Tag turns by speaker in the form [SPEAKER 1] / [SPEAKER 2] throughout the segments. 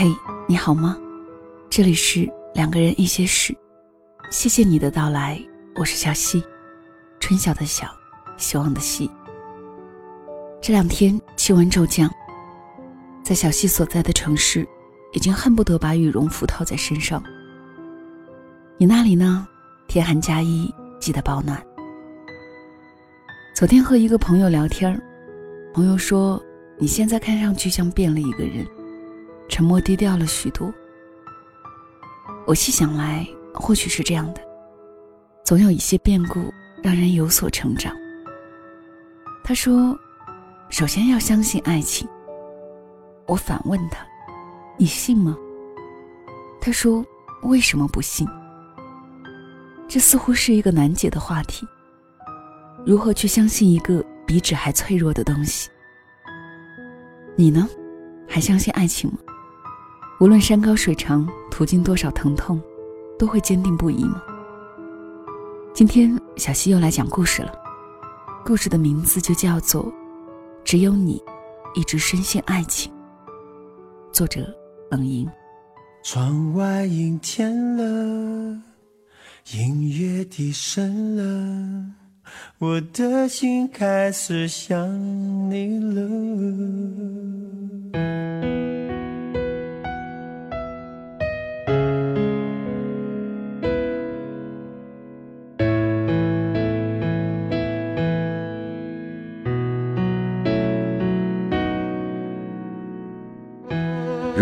[SPEAKER 1] 嘿，你好吗？这里是两个人一些事，谢谢你的到来，我是小溪，春晓的晓，希望的希。这两天气温骤降，在小溪所在的城市，已经恨不得把羽绒服套在身上。你那里呢？天寒加衣，记得保暖。昨天和一个朋友聊天朋友说你现在看上去像变了一个人。沉默低调了许多。我细想来，或许是这样的，总有一些变故让人有所成长。他说：“首先要相信爱情。”我反问他：“你信吗？”他说：“为什么不信？”这似乎是一个难解的话题。如何去相信一个比纸还脆弱的东西？你呢？还相信爱情吗？无论山高水长，途经多少疼痛，都会坚定不移吗？今天小溪又来讲故事了，故事的名字就叫做《只有你一直深陷爱情》，作者冷莹。
[SPEAKER 2] 窗外阴天了，音乐低声了，我的心开始想你了。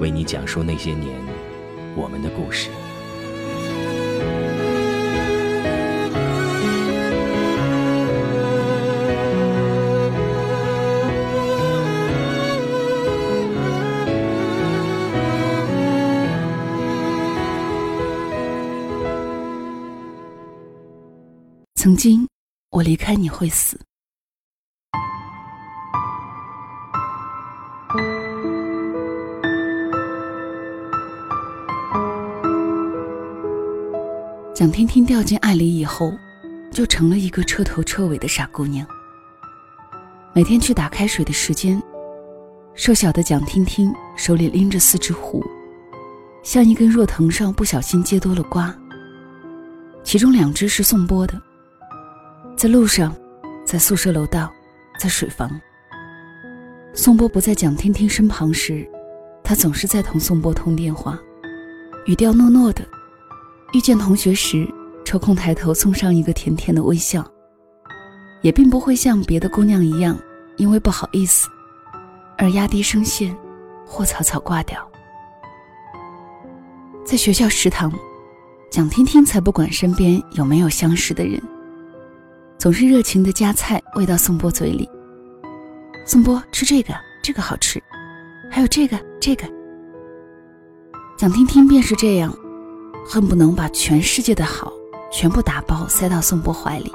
[SPEAKER 3] 为你讲述那些年我们的故事。
[SPEAKER 1] 曾经，我离开你会死。天掉进爱里以后，就成了一个彻头彻尾的傻姑娘。每天去打开水的时间，瘦小的蒋婷婷手里拎着四只壶，像一根若藤上不小心接多了瓜。其中两只是宋波的。在路上，在宿舍楼道，在水房。宋波不在蒋婷婷身旁时，他总是在同宋波通电话，语调糯糯的。遇见同学时，抽空抬头送上一个甜甜的微笑，也并不会像别的姑娘一样，因为不好意思而压低声线或草草挂掉。在学校食堂，蒋天天才不管身边有没有相识的人，总是热情的夹菜喂到宋波嘴里。宋波吃这个，这个好吃，还有这个，这个。蒋婷婷便是这样。恨不能把全世界的好全部打包塞到宋波怀里。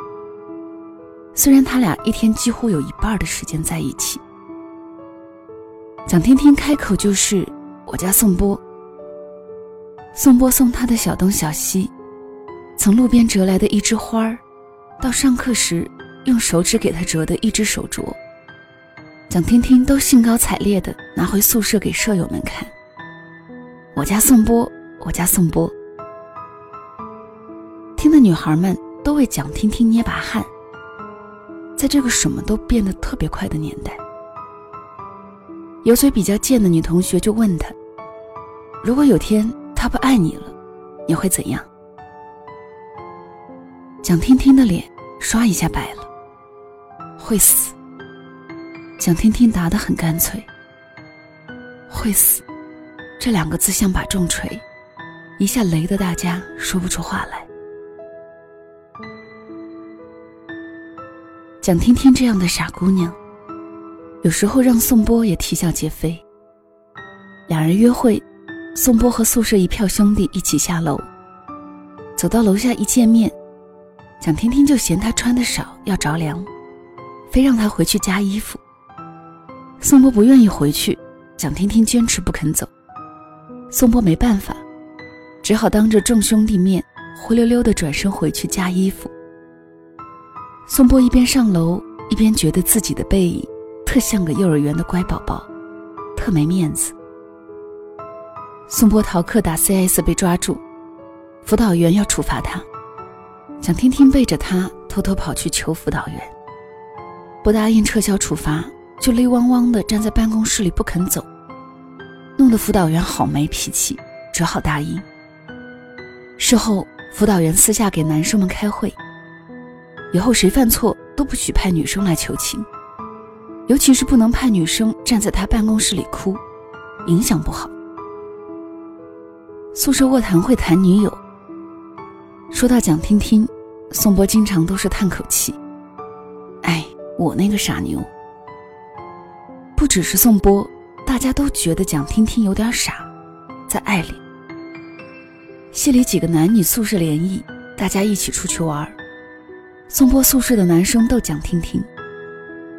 [SPEAKER 1] 虽然他俩一天几乎有一半的时间在一起，蒋天天开口就是“我家宋波”。宋波送他的小东小西，从路边折来的一枝花儿，到上课时用手指给他折的一只手镯，蒋天天都兴高采烈地拿回宿舍给舍友们看。我家宋波，我家宋波。听的女孩们都为蒋婷婷捏把汗。在这个什么都变得特别快的年代，有嘴比较贱的女同学就问他：“如果有天他不爱你了，你会怎样？”蒋婷婷的脸刷一下白了，会死。蒋婷婷答得很干脆：“会死。”这两个字像把重锤，一下雷得大家说不出话来。蒋天天这样的傻姑娘，有时候让宋波也啼笑皆非。两人约会，宋波和宿舍一票兄弟一起下楼，走到楼下一见面，蒋天天就嫌他穿的少要着凉，非让他回去加衣服。宋波不愿意回去，蒋天天坚持不肯走，宋波没办法，只好当着众兄弟面灰溜溜的转身回去加衣服。宋波一边上楼，一边觉得自己的背影特像个幼儿园的乖宝宝，特没面子。宋波逃课打 CS 被抓住，辅导员要处罚他，蒋天天背着他偷偷跑去求辅导员，不答应撤销处罚，就泪汪汪的站在办公室里不肯走，弄得辅导员好没脾气，只好答应。事后，辅导员私下给男生们开会。以后谁犯错都不许派女生来求情，尤其是不能派女生站在他办公室里哭，影响不好。宿舍卧谈会谈女友，说到蒋听听，宋波经常都是叹口气：“哎，我那个傻妞。”不只是宋波，大家都觉得蒋听听有点傻，在爱里。系里几个男女宿舍联谊，大家一起出去玩。宋波宿舍的男生逗蒋婷婷，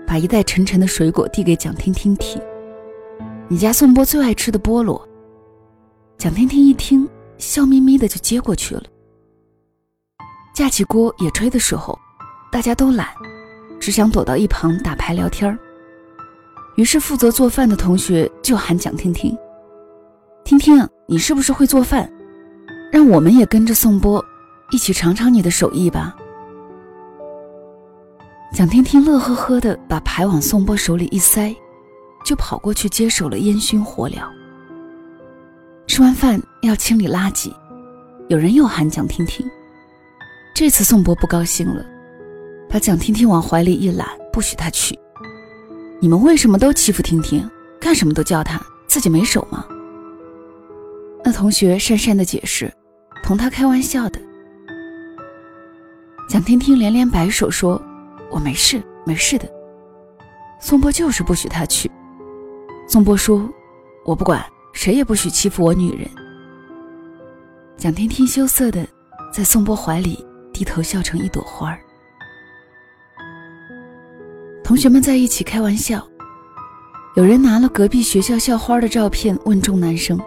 [SPEAKER 1] 把一袋沉沉的水果递给蒋婷婷提：“你家宋波最爱吃的菠萝。”蒋婷婷一听，笑眯眯的就接过去了。架起锅野炊的时候，大家都懒，只想躲到一旁打牌聊天儿于是负责做饭的同学就喊蒋婷婷：“婷婷，你是不是会做饭？让我们也跟着宋波，一起尝尝你的手艺吧。”蒋婷婷乐呵呵的把牌往宋波手里一塞，就跑过去接手了烟熏火燎。吃完饭要清理垃圾，有人又喊蒋婷婷。这次宋波不高兴了，把蒋婷婷往怀里一揽，不许他去。你们为什么都欺负婷婷？干什么都叫她，自己没手吗？那同学讪讪的解释，同他开玩笑的。蒋婷婷连连摆手说。我没事，没事的。宋波就是不许他去。宋波说：“我不管，谁也不许欺负我女人。”蒋天天羞涩的在宋波怀里低头笑成一朵花儿。同学们在一起开玩笑，有人拿了隔壁学校校花的照片问众男生：“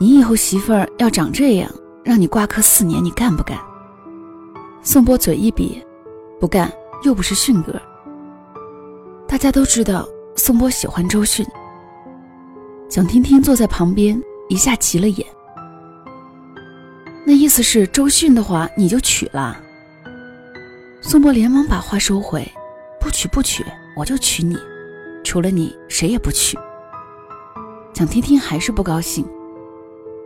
[SPEAKER 1] 你以后媳妇儿要长这样，让你挂科四年，你干不干？”宋波嘴一瘪。不干又不是迅哥。大家都知道宋波喜欢周迅。蒋婷婷坐在旁边，一下急了眼。那意思是周迅的话你就娶了？宋波连忙把话收回，不娶不娶，我就娶你，除了你谁也不娶。蒋婷婷还是不高兴。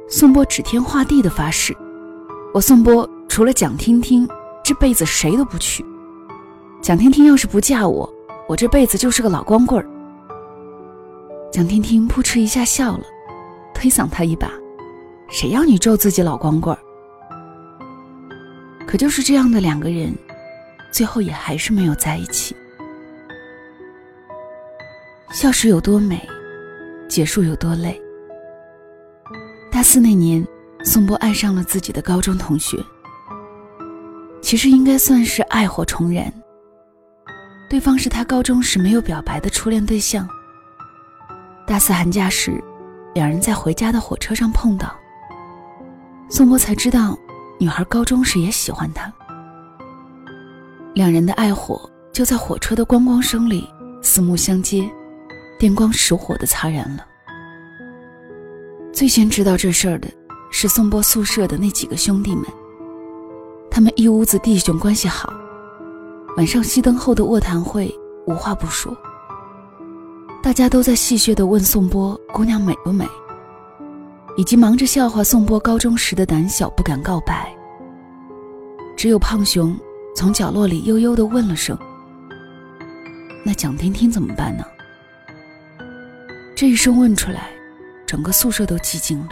[SPEAKER 1] 宋波指天画地的发誓：我宋波除了蒋婷婷，这辈子谁都不娶。蒋听听要是不嫁我，我这辈子就是个老光棍儿。蒋听听扑哧一下笑了，推搡他一把：“谁要你咒自己老光棍儿？”可就是这样的两个人，最后也还是没有在一起。笑时有多美，结束有多累。大四那年，宋波爱上了自己的高中同学，其实应该算是爱火重燃。对方是他高中时没有表白的初恋对象。大四寒假时，两人在回家的火车上碰到。宋波才知道，女孩高中时也喜欢他。两人的爱火就在火车的咣咣声里四目相接，电光石火的擦燃了。最先知道这事儿的是宋波宿舍的那几个兄弟们，他们一屋子弟兄关系好。晚上熄灯后的卧谈会，无话不说。大家都在戏谑地问宋波：“姑娘美不美？”以及忙着笑话宋波高中时的胆小，不敢告白。只有胖熊从角落里悠悠地问了声：“那蒋天天怎么办呢？”这一声问出来，整个宿舍都寂静了。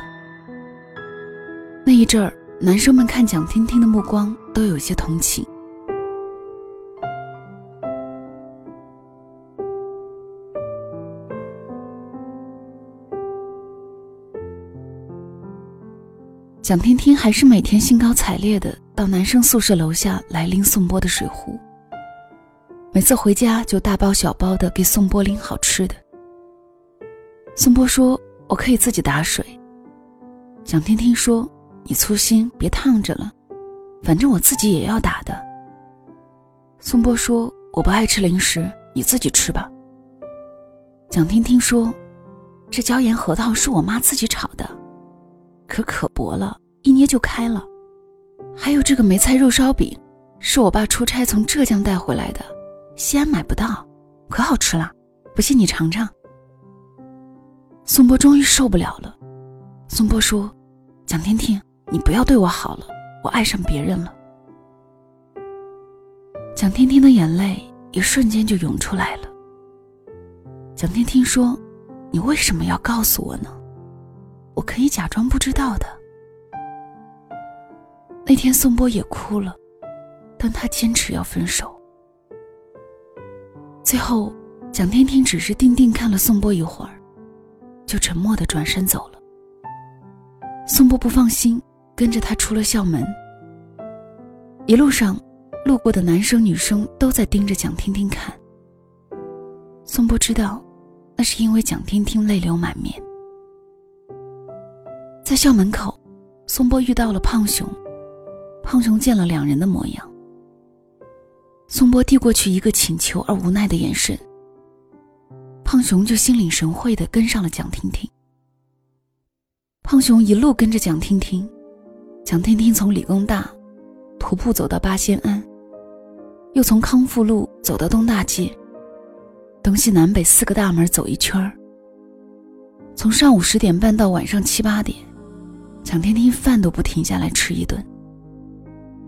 [SPEAKER 1] 那一阵儿，男生们看蒋婷婷的目光都有些同情。蒋天天还是每天兴高采烈的到男生宿舍楼下来拎宋波的水壶。每次回家就大包小包的给宋波拎好吃的。宋波说：“我可以自己打水。”蒋天天说：“你粗心，别烫着了，反正我自己也要打的。”宋波说：“我不爱吃零食，你自己吃吧。”蒋天天说：“这椒盐核桃是我妈自己炒的。”可可薄了，一捏就开了。还有这个梅菜肉烧饼，是我爸出差从浙江带回来的，西安买不到，可好吃了。不信你尝尝。宋波终于受不了了，宋波说：“蒋天天，你不要对我好了，我爱上别人了。”蒋天天的眼泪一瞬间就涌出来了。蒋天天说：“你为什么要告诉我呢？”我可以假装不知道的。那天宋波也哭了，但他坚持要分手。最后，蒋天天只是定定看了宋波一会儿，就沉默的转身走了。宋波不放心，跟着他出了校门。一路上，路过的男生女生都在盯着蒋天天看。宋波知道，那是因为蒋天天泪流满面。在校门口，宋波遇到了胖熊。胖熊见了两人的模样，宋波递过去一个请求而无奈的眼神。胖熊就心领神会的跟上了蒋婷婷。胖熊一路跟着蒋婷婷，蒋婷婷从理工大徒步走到八仙庵，又从康复路走到东大街，东西南北四个大门走一圈儿。从上午十点半到晚上七八点。蒋天天饭都不停下来吃一顿。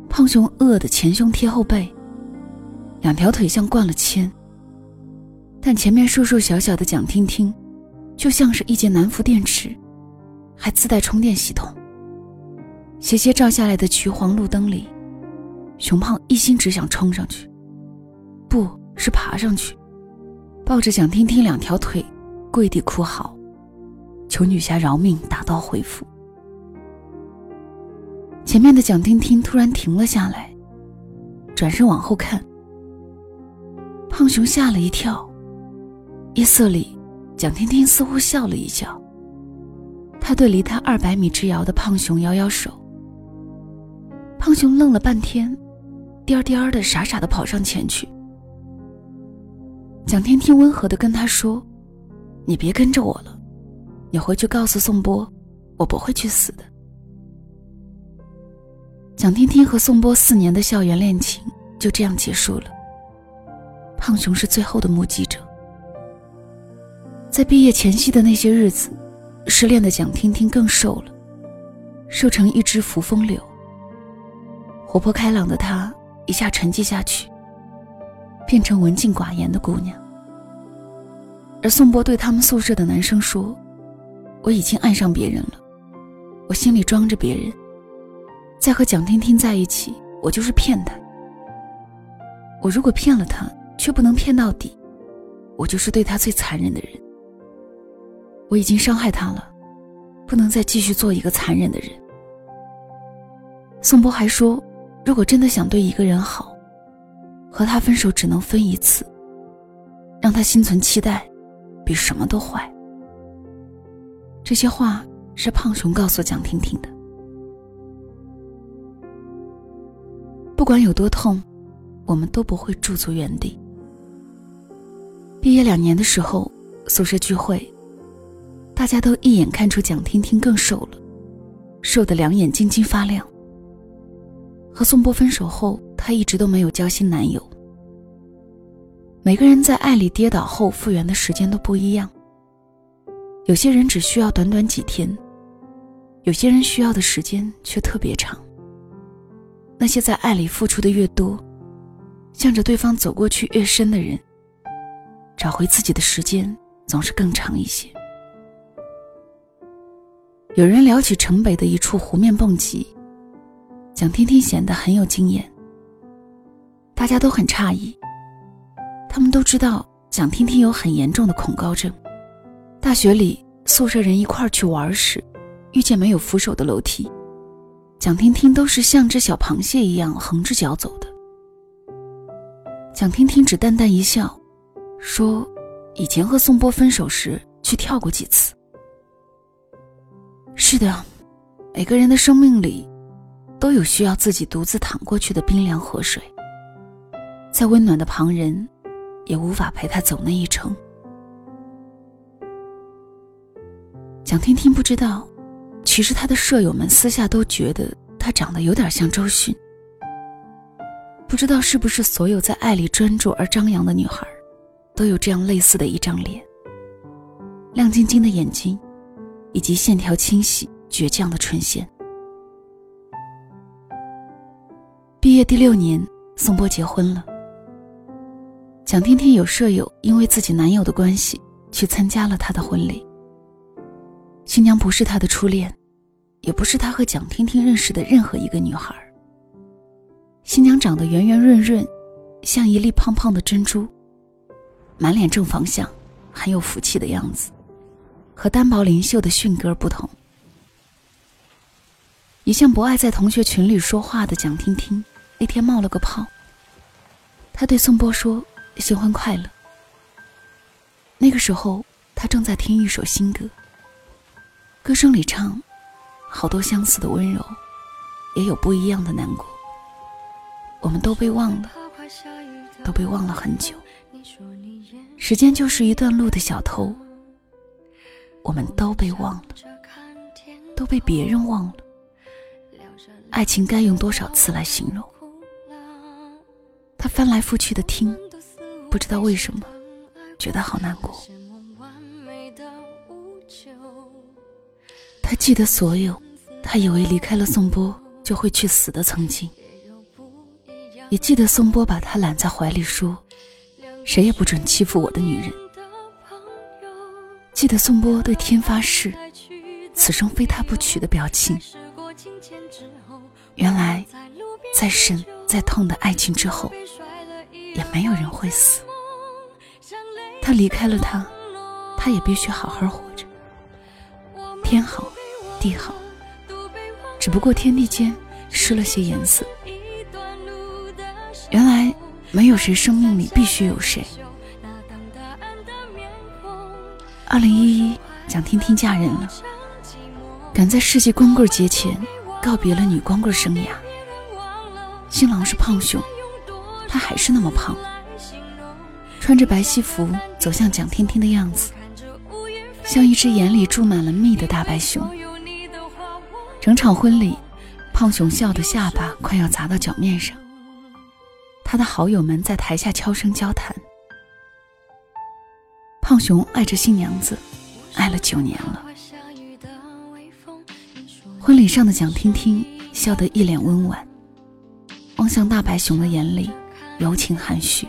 [SPEAKER 1] 胖熊饿得前胸贴后背，两条腿像灌了铅。但前面瘦瘦小小的蒋天天，就像是一节南孚电池，还自带充电系统。斜斜照下来的橘黄路灯里，熊胖一心只想冲上去，不是爬上去，抱着蒋天天两条腿，跪地哭嚎，求女侠饶命，打道回府。前面的蒋婷婷突然停了下来，转身往后看。胖熊吓了一跳，夜色里，蒋婷婷似乎笑了一笑。他对离他二百米之遥的胖熊摇摇手。胖熊愣了半天，颠颠的傻傻的跑上前去。蒋婷婷温和的跟他说：“你别跟着我了，你回去告诉宋波，我不会去死的。”蒋天天和宋波四年的校园恋情就这样结束了。胖熊是最后的目击者。在毕业前夕的那些日子，失恋的蒋天天更瘦了，瘦成一只扶风柳。活泼开朗的她一下沉寂下去，变成文静寡言的姑娘。而宋波对他们宿舍的男生说：“我已经爱上别人了，我心里装着别人。”在和蒋婷婷在一起，我就是骗他。我如果骗了他，却不能骗到底，我就是对他最残忍的人。我已经伤害他了，不能再继续做一个残忍的人。宋波还说，如果真的想对一个人好，和他分手只能分一次，让他心存期待，比什么都坏。这些话是胖熊告诉蒋婷婷的。不管有多痛，我们都不会驻足原地。毕业两年的时候，宿舍聚会，大家都一眼看出蒋婷婷更瘦了，瘦得两眼晶晶发亮。和宋波分手后，她一直都没有交新男友。每个人在爱里跌倒后复原的时间都不一样，有些人只需要短短几天，有些人需要的时间却特别长。那些在爱里付出的越多，向着对方走过去越深的人，找回自己的时间总是更长一些。有人聊起城北的一处湖面蹦极，蒋天天显得很有经验。大家都很诧异，他们都知道蒋天天有很严重的恐高症。大学里宿舍人一块儿去玩时，遇见没有扶手的楼梯，蒋婷婷都是像只小螃蟹一样横着脚走的。蒋婷婷只淡淡一笑，说：“以前和宋波分手时去跳过几次。”是的，每个人的生命里，都有需要自己独自淌过去的冰凉河水。再温暖的旁人，也无法陪他走那一程。蒋婷婷不知道，其实他的舍友们私下都觉得他长得有点像周迅。不知道是不是所有在爱里专注而张扬的女孩，都有这样类似的一张脸，亮晶晶的眼睛，以及线条清晰、倔强的唇线。毕业第六年，宋波结婚了。蒋天天有舍友因为自己男友的关系去参加了他的婚礼。新娘不是他的初恋，也不是他和蒋婷婷认识的任何一个女孩。新娘长得圆圆润润，像一粒胖胖的珍珠，满脸正方向，很有福气的样子，和单薄灵秀的迅哥不同。一向不爱在同学群里说话的蒋婷婷，那天冒了个泡。他对宋波说：“新婚快乐。”那个时候，他正在听一首新歌。歌声里唱，好多相似的温柔，也有不一样的难过。我们都被忘了，都被忘了很久。时间就是一段路的小偷，我们都被忘了，都被别人忘了。爱情该用多少次来形容？他翻来覆去的听，不知道为什么，觉得好难过。记得所有，他以为离开了宋波就会去死的曾经，也记得宋波把他揽在怀里说：“谁也不准欺负我的女人。”记得宋波对天发誓，此生非他不娶的表情。原来，再深再痛的爱情之后，也没有人会死。他离开了他，他也必须好好活着。天好。地好，只不过天地间失了些颜色。原来没有谁生命里必须有谁。二零一一，蒋婷婷嫁人了，赶在世纪光棍节前告别了女光棍生涯。新郎是胖熊，他还是那么胖，穿着白西服走向蒋婷婷的样子，像一只眼里注满了蜜的大白熊。整场婚礼，胖熊笑的下巴快要砸到脚面上。他的好友们在台下悄声交谈。胖熊爱着新娘子，爱了九年了。婚礼上的蒋婷婷笑得一脸温婉，望向大白熊的眼里柔情含蓄。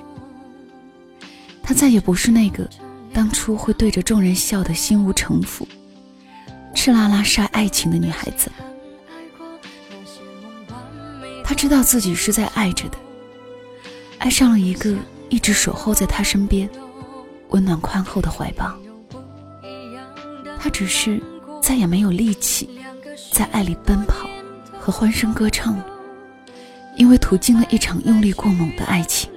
[SPEAKER 1] 她再也不是那个当初会对着众人笑得心无城府。赤拉拉晒爱情的女孩子，她知道自己是在爱着的，爱上了一个一直守候在她身边、温暖宽厚的怀抱。她只是再也没有力气在爱里奔跑和欢声歌唱了，因为途经了一场用力过猛的爱情。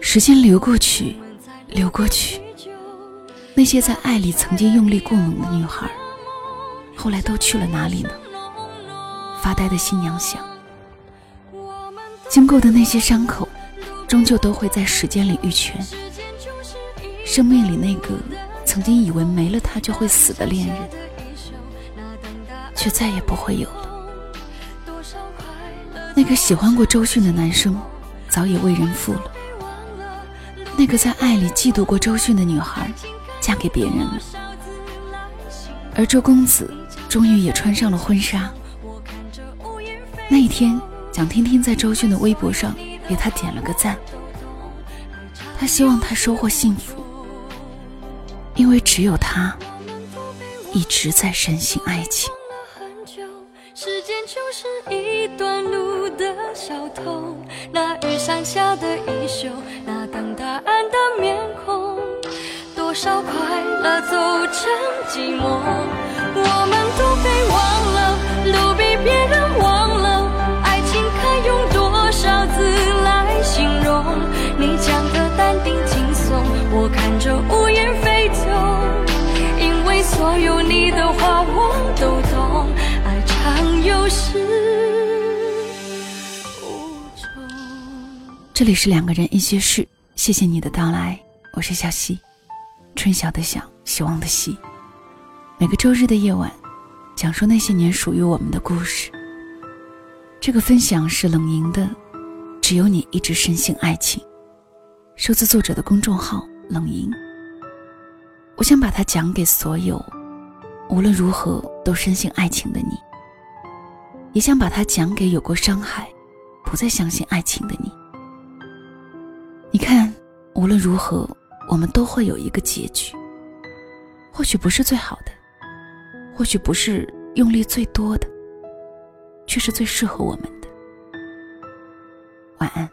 [SPEAKER 1] 时间流过去，流过去。那些在爱里曾经用力过猛的女孩，后来都去了哪里呢？发呆的新娘想，经过的那些伤口，终究都会在时间里愈全。生命里那个曾经以为没了他就会死的恋人，却再也不会有了。那个喜欢过周迅的男生，早已为人妇了。那个在爱里嫉妒过周迅的女孩。嫁给别人了，而周公子终于也穿上了婚纱。那一天，蒋天天在周迅的微博上给他点了个赞。他希望他收获幸福，因为只有他一直在深信爱情。时间就是一段路的小偷，那雨伞下的衣袖，那等答案的面孔。少快乐组成寂寞，我们都被忘了，
[SPEAKER 4] 都被别人忘了，爱情该用多少字来形容？你讲的淡定轻松，我看着无言飞走，因为所有你的话我都懂。爱常有始无终。
[SPEAKER 1] 这里是两个人一些事，谢谢你的到来，我是小溪。春晓的晓，希望的希。每个周日的夜晚，讲述那些年属于我们的故事。这个分享是冷莹的，只有你一直深信爱情，收自作者的公众号冷莹。我想把它讲给所有无论如何都深信爱情的你，也想把它讲给有过伤害、不再相信爱情的你。你看，无论如何，我们都会有一个结局。或许不是最好的，或许不是用力最多的，却是最适合我们的。晚安。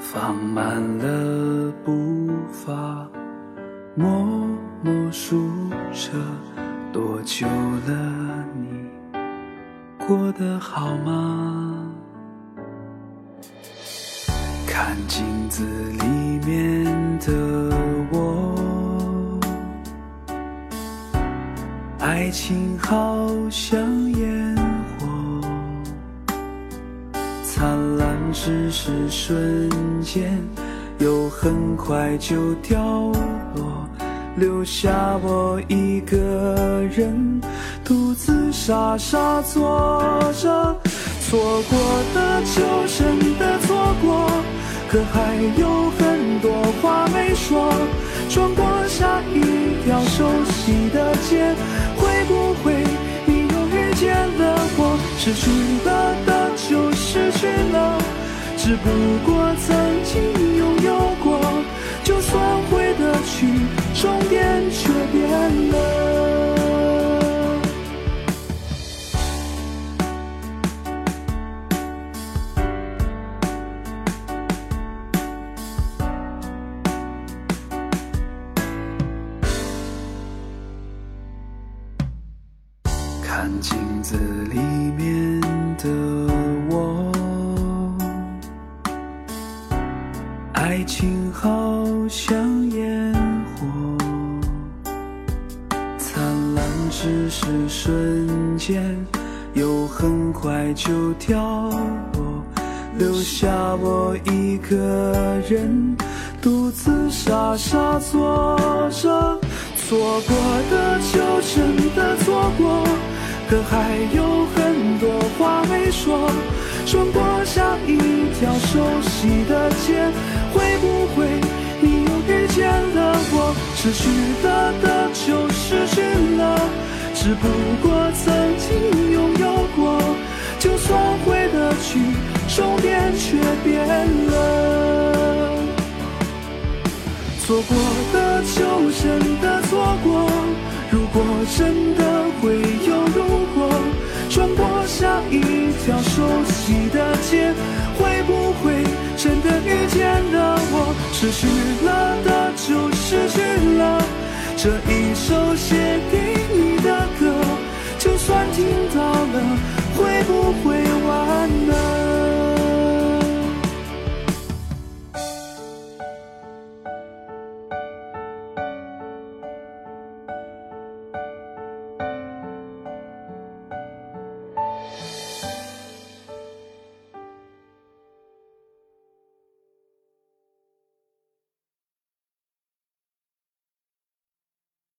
[SPEAKER 2] 放慢了步伐，默默数着多久了，你过得好吗？看镜子里面的我，爱情好像只是瞬间，又很快就掉落，留下我一个人独自傻傻坐着，错过的就真的错过。可还有很多话没说，穿过下一条熟悉的街，会不会你又遇见了我？失去了的就失去了，只不过曾经拥有过，就算回得去，终点却变了。像烟火，灿烂只是瞬间，又很快就掉落，留下我一个人独自傻傻坐着，错过的就真的错过。可还有很多话没说，穿过下一条熟悉的街，会不会？失去了的就失去了，只不过曾经拥有过，就算回得去，终点却变了。错过的就真的错过，如果真的会有如果，穿过下一条熟悉的街，会不会真的遇见了我？失去了的就失去了这一首写给你的